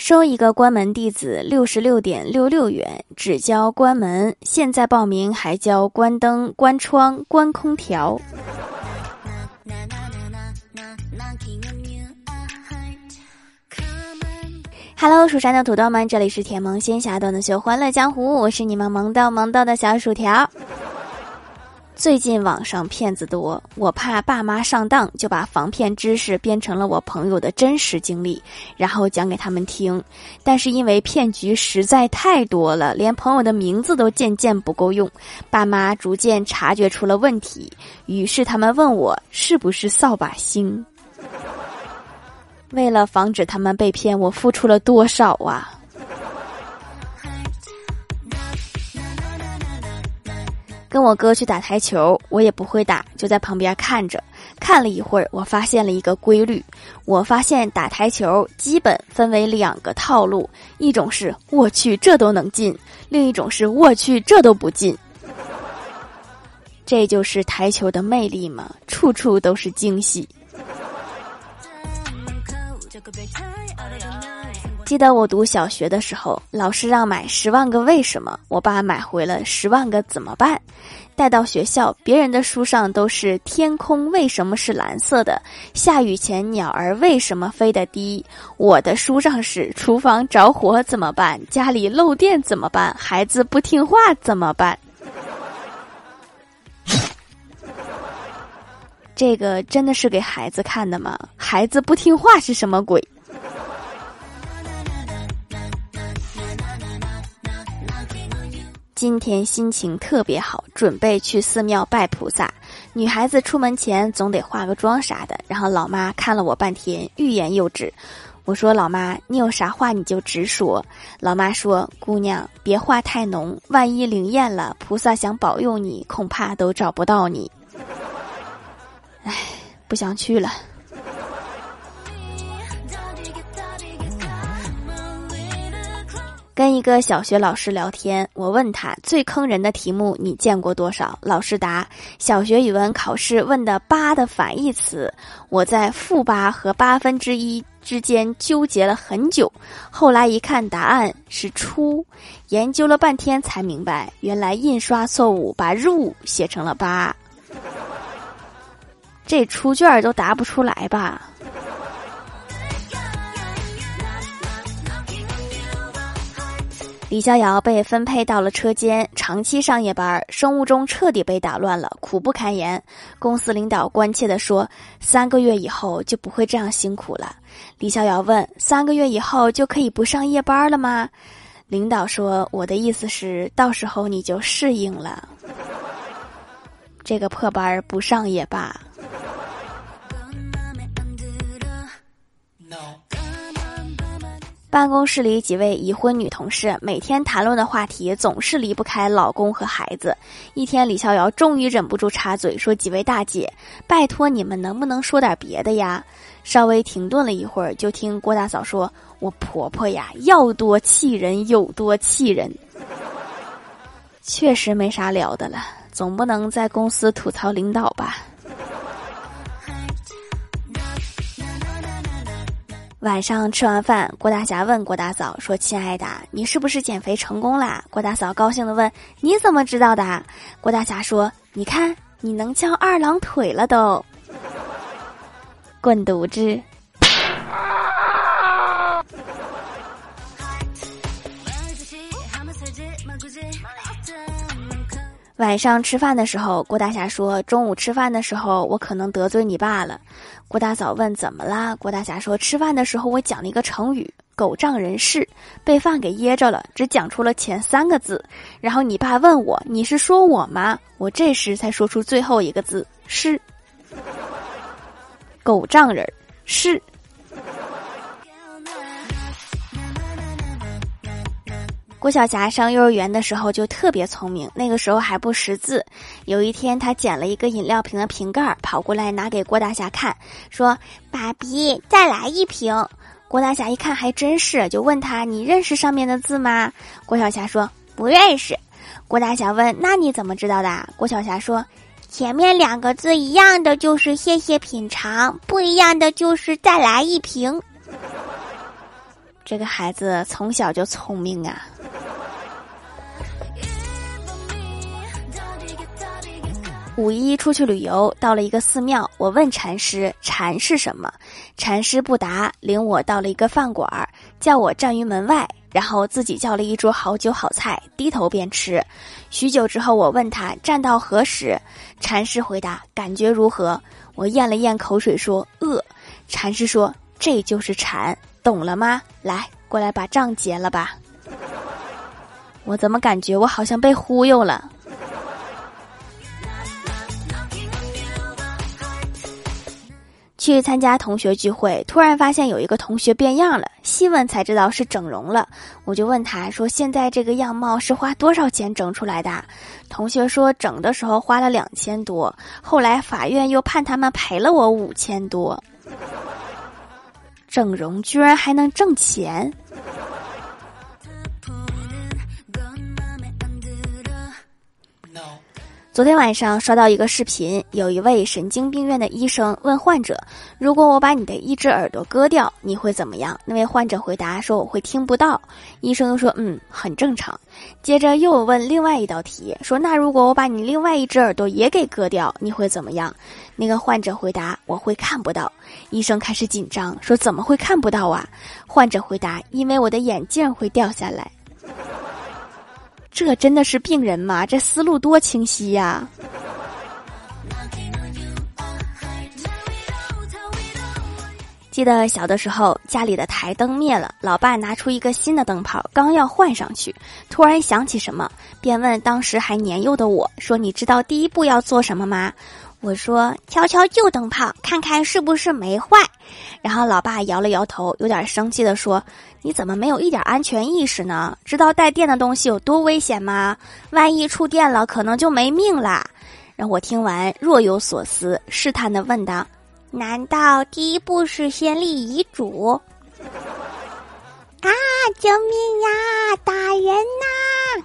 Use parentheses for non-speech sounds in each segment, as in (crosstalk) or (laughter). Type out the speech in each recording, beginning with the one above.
收一个关门弟子六十六点六六元，只交关门。现在报名还交关灯、关窗、关空调。Hello，蜀山的土豆们，这里是甜萌仙侠段的秀欢乐江湖，我是你们萌到萌到的小薯条。最近网上骗子多，我怕爸妈上当，就把防骗知识编成了我朋友的真实经历，然后讲给他们听。但是因为骗局实在太多了，连朋友的名字都渐渐不够用，爸妈逐渐察觉出了问题，于是他们问我是不是扫把星。为了防止他们被骗，我付出了多少啊！跟我哥去打台球，我也不会打，就在旁边看着。看了一会儿，我发现了一个规律。我发现打台球基本分为两个套路：一种是我去这都能进，另一种是我去这都不进。这就是台球的魅力嘛，处处都是惊喜。记得我读小学的时候，老师让买《十万个为什么》，我爸买回了《十万个怎么办》。带到学校，别人的书上都是天空为什么是蓝色的，下雨前鸟儿为什么飞得低，我的书上是厨房着火怎么办，家里漏电怎么办，孩子不听话怎么办？这个真的是给孩子看的吗？孩子不听话是什么鬼？今天心情特别好，准备去寺庙拜菩萨。女孩子出门前总得化个妆啥的。然后老妈看了我半天，欲言又止。我说：“老妈，你有啥话你就直说。”老妈说：“姑娘，别化太浓，万一灵验了，菩萨想保佑你，恐怕都找不到你。”唉，不想去了。跟一个小学老师聊天，我问他最坑人的题目你见过多少？老师答：小学语文考试问的八的反义词。我在负八和八分之一之间纠结了很久，后来一看答案是出，研究了半天才明白，原来印刷错误把入写成了八。这出卷都答不出来吧？李逍遥被分配到了车间，长期上夜班，生物钟彻底被打乱了，苦不堪言。公司领导关切地说：“三个月以后就不会这样辛苦了。”李逍遥问：“三个月以后就可以不上夜班了吗？”领导说：“我的意思是，到时候你就适应了。这个破班不上也罢。”办公室里几位已婚女同事每天谈论的话题总是离不开老公和孩子。一天，李逍遥终于忍不住插嘴说：“几位大姐，拜托你们能不能说点别的呀？”稍微停顿了一会儿，就听郭大嫂说：“我婆婆呀，要多气人有多气人。”确实没啥聊的了，总不能在公司吐槽领导吧。晚上吃完饭，郭大侠问郭大嫂说：“亲爱的，你是不是减肥成功啦？”郭大嫂高兴的问：“你怎么知道的？”郭大侠说：“你看，你能翘二郎腿了都。” (laughs) 滚犊子！晚上吃饭的时候，郭大侠说：“中午吃饭的时候，我可能得罪你爸了。”郭大嫂问：“怎么啦？”郭大侠说：“吃饭的时候，我讲了一个成语‘狗仗人势’，被饭给噎着了，只讲出了前三个字。然后你爸问我：‘你是说我吗？’我这时才说出最后一个字‘是’。狗仗人势。”郭晓霞上幼儿园的时候就特别聪明，那个时候还不识字。有一天，她捡了一个饮料瓶的瓶盖，跑过来拿给郭大侠看，说：“爸比，再来一瓶。”郭大侠一看，还真是，就问他：“你认识上面的字吗？”郭晓霞说：“不认识。”郭大侠问：“那你怎么知道的？”郭晓霞说：“前面两个字一样的就是谢谢品尝，不一样的就是再来一瓶。(laughs) ”这个孩子从小就聪明啊。五一出去旅游，到了一个寺庙，我问禅师：“禅是什么？”禅师不答，领我到了一个饭馆，叫我站于门外，然后自己叫了一桌好酒好菜，低头便吃。许久之后，我问他站到何时，禅师回答：“感觉如何？”我咽了咽口水说：“饿。”禅师说：“这就是禅，懂了吗？来，过来把账结了吧。”我怎么感觉我好像被忽悠了？去参加同学聚会，突然发现有一个同学变样了，细问才知道是整容了。我就问他说：“现在这个样貌是花多少钱整出来的？”同学说：“整的时候花了两千多，后来法院又判他们赔了我五千多。”整容居然还能挣钱？昨天晚上刷到一个视频，有一位神经病院的医生问患者：“如果我把你的一只耳朵割掉，你会怎么样？”那位患者回答说：“我会听不到。”医生说：“嗯，很正常。”接着又问另外一道题，说：“那如果我把你另外一只耳朵也给割掉，你会怎么样？”那个患者回答：“我会看不到。”医生开始紧张，说：“怎么会看不到啊？”患者回答：“因为我的眼镜会掉下来。”这真的是病人吗？这思路多清晰呀！记得小的时候，家里的台灯灭了，老爸拿出一个新的灯泡，刚要换上去，突然想起什么，便问当时还年幼的我说：“你知道第一步要做什么吗？”我说：“敲敲旧灯泡，看看是不是没坏。”然后老爸摇了摇头，有点生气的说：“你怎么没有一点安全意识呢？知道带电的东西有多危险吗？万一触电了，可能就没命啦。”让我听完若有所思，试探的问道：“难道第一步是先立遗嘱？”啊！救命呀！打人呐！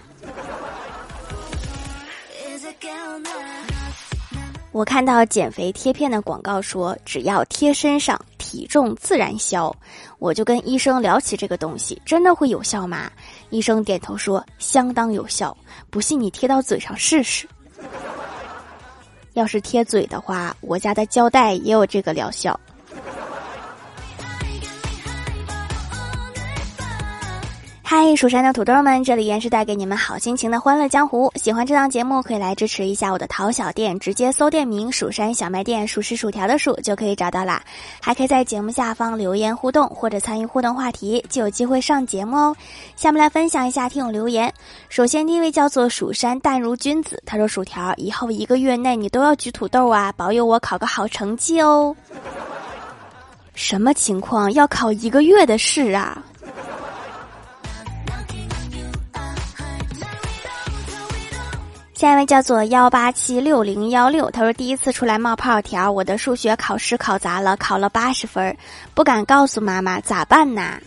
我看到减肥贴片的广告说，只要贴身上，体重自然消。我就跟医生聊起这个东西，真的会有效吗？医生点头说，相当有效。不信你贴到嘴上试试。要是贴嘴的话，我家的胶带也有这个疗效。嗨，蜀山的土豆们，这里依然是带给你们好心情的欢乐江湖。喜欢这档节目，可以来支持一下我的淘小店，直接搜店名“蜀山小卖店”，数是薯条的数就可以找到啦。还可以在节目下方留言互动，或者参与互动话题，就有机会上节目哦。下面来分享一下听友留言。首先第一位叫做蜀山淡如君子，他说：“薯条，以后一个月内你都要举土豆啊，保佑我考个好成绩哦。”什么情况？要考一个月的试啊？下一位叫做幺八七六零幺六，他说第一次出来冒泡条，我的数学考试考砸了，考了八十分，不敢告诉妈妈，咋办呐？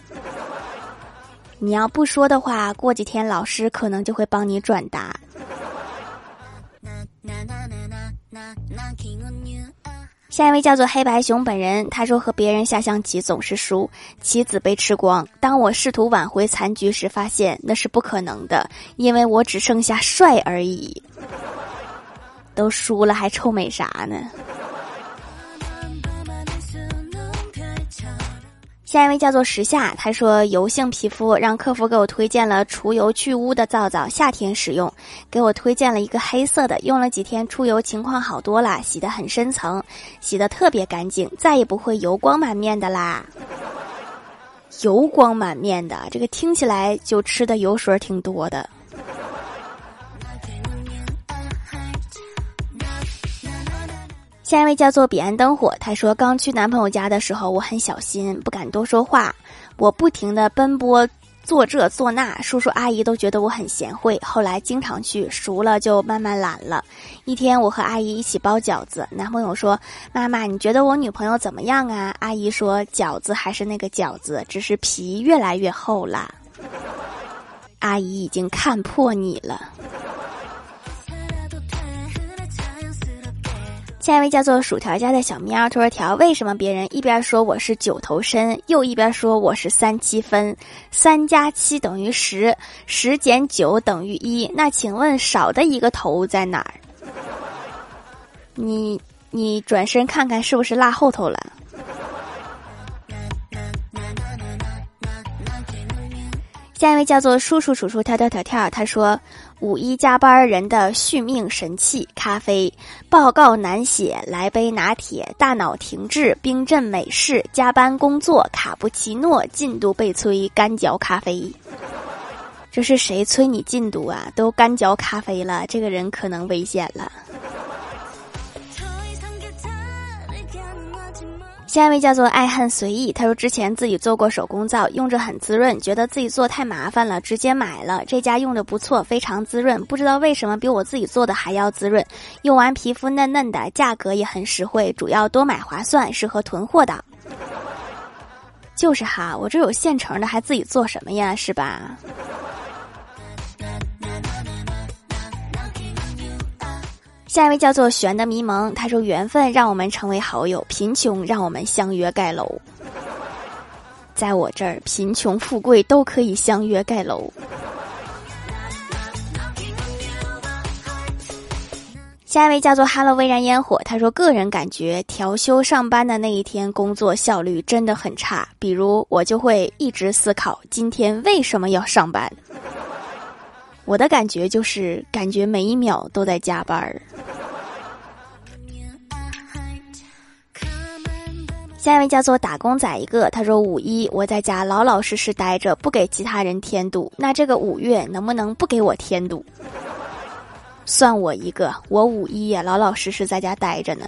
你要不说的话，过几天老师可能就会帮你转达。下一位叫做黑白熊本人，他说和别人下象棋总是输，棋子被吃光。当我试图挽回残局时，发现那是不可能的，因为我只剩下帅而已。都输了还臭美啥呢？下一位叫做时下，他说油性皮肤，让客服给我推荐了除油去污的皂皂，夏天使用。给我推荐了一个黑色的，用了几天出油情况好多了，洗得很深层，洗得特别干净，再也不会油光满面的啦。油光满面的，这个听起来就吃的油水挺多的。下一位叫做彼岸灯火，他说刚去男朋友家的时候，我很小心，不敢多说话，我不停的奔波做这做那，叔叔阿姨都觉得我很贤惠，后来经常去，熟了就慢慢懒了。一天我和阿姨一起包饺子，男朋友说：“妈妈，你觉得我女朋友怎么样啊？”阿姨说：“饺子还是那个饺子，只是皮越来越厚了。”阿姨已经看破你了。下一位叫做薯条家的小喵，他说：“条为什么别人一边说我是九头身，又一边说我是三七分？三加七等于十，十减九等于一。那请问少的一个头在哪儿？你你转身看看是不是落后头了？”下一位叫做叔叔叔叔跳跳跳跳，他说。五一加班人的续命神器——咖啡，报告难写，来杯拿铁，大脑停滞，冰镇美式，加班工作，卡布奇诺，进度被催，干嚼咖啡。这是谁催你进度啊？都干嚼咖啡了，这个人可能危险了。下一位叫做爱恨随意，他说之前自己做过手工皂，用着很滋润，觉得自己做太麻烦了，直接买了这家用的不错，非常滋润，不知道为什么比我自己做的还要滋润，用完皮肤嫩嫩的，价格也很实惠，主要多买划算，适合囤货的。就是哈，我这有现成的，还自己做什么呀？是吧？下一位叫做玄的迷蒙，他说：“缘分让我们成为好友，贫穷让我们相约盖楼。在我这儿，贫穷富贵都可以相约盖楼。”下一位叫做哈喽微燃烟火，他说：“个人感觉调休上班的那一天，工作效率真的很差。比如我就会一直思考今天为什么要上班。我的感觉就是感觉每一秒都在加班儿。”下一位叫做打工仔一个，他说五一我在家老老实实待着，不给其他人添堵。那这个五月能不能不给我添堵？算我一个，我五一也老老实实在家待着呢。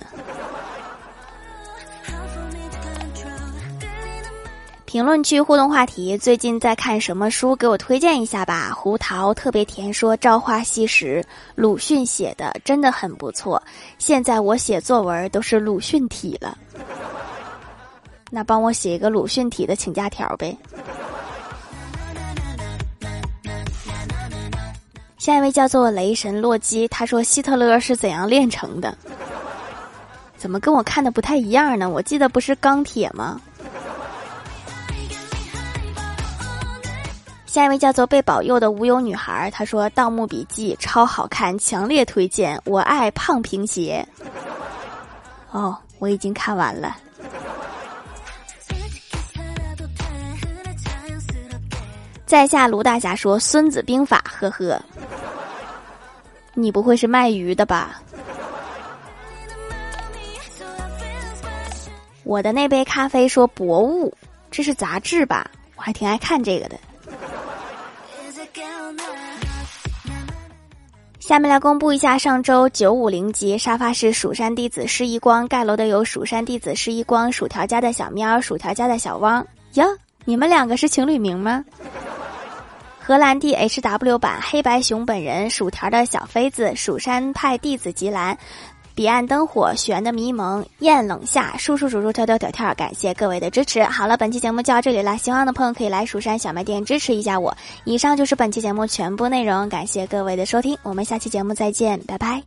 评论区互动话题：最近在看什么书？给我推荐一下吧。胡桃特别甜说：“朝花夕拾”，鲁迅写的真的很不错。现在我写作文都是鲁迅体了。(laughs) 那帮我写一个鲁迅体的请假条呗。下一位叫做雷神洛基，他说希特勒是怎样炼成的？怎么跟我看的不太一样呢？我记得不是钢铁吗？下一位叫做被保佑的无忧女孩，她说《盗墓笔记》超好看，强烈推荐。我爱胖平鞋。哦，我已经看完了。在下卢大侠说《孙子兵法》，呵呵，你不会是卖鱼的吧？我的那杯咖啡说博物，这是杂志吧？我还挺爱看这个的。下面来公布一下上周九五零级沙发是蜀山弟子施一光盖楼的有蜀山弟子施一光、薯条家的小喵、薯条家的小汪呀，你们两个是情侣名吗？荷兰弟 H W 版黑白熊本人薯条的小妃子蜀山派弟子吉兰，彼岸灯火悬的迷蒙艳冷夏叔叔叔叔跳跳跳跳，感谢各位的支持。好了，本期节目就到这里了，喜欢的朋友可以来蜀山小卖店支持一下我。以上就是本期节目全部内容，感谢各位的收听，我们下期节目再见，拜拜。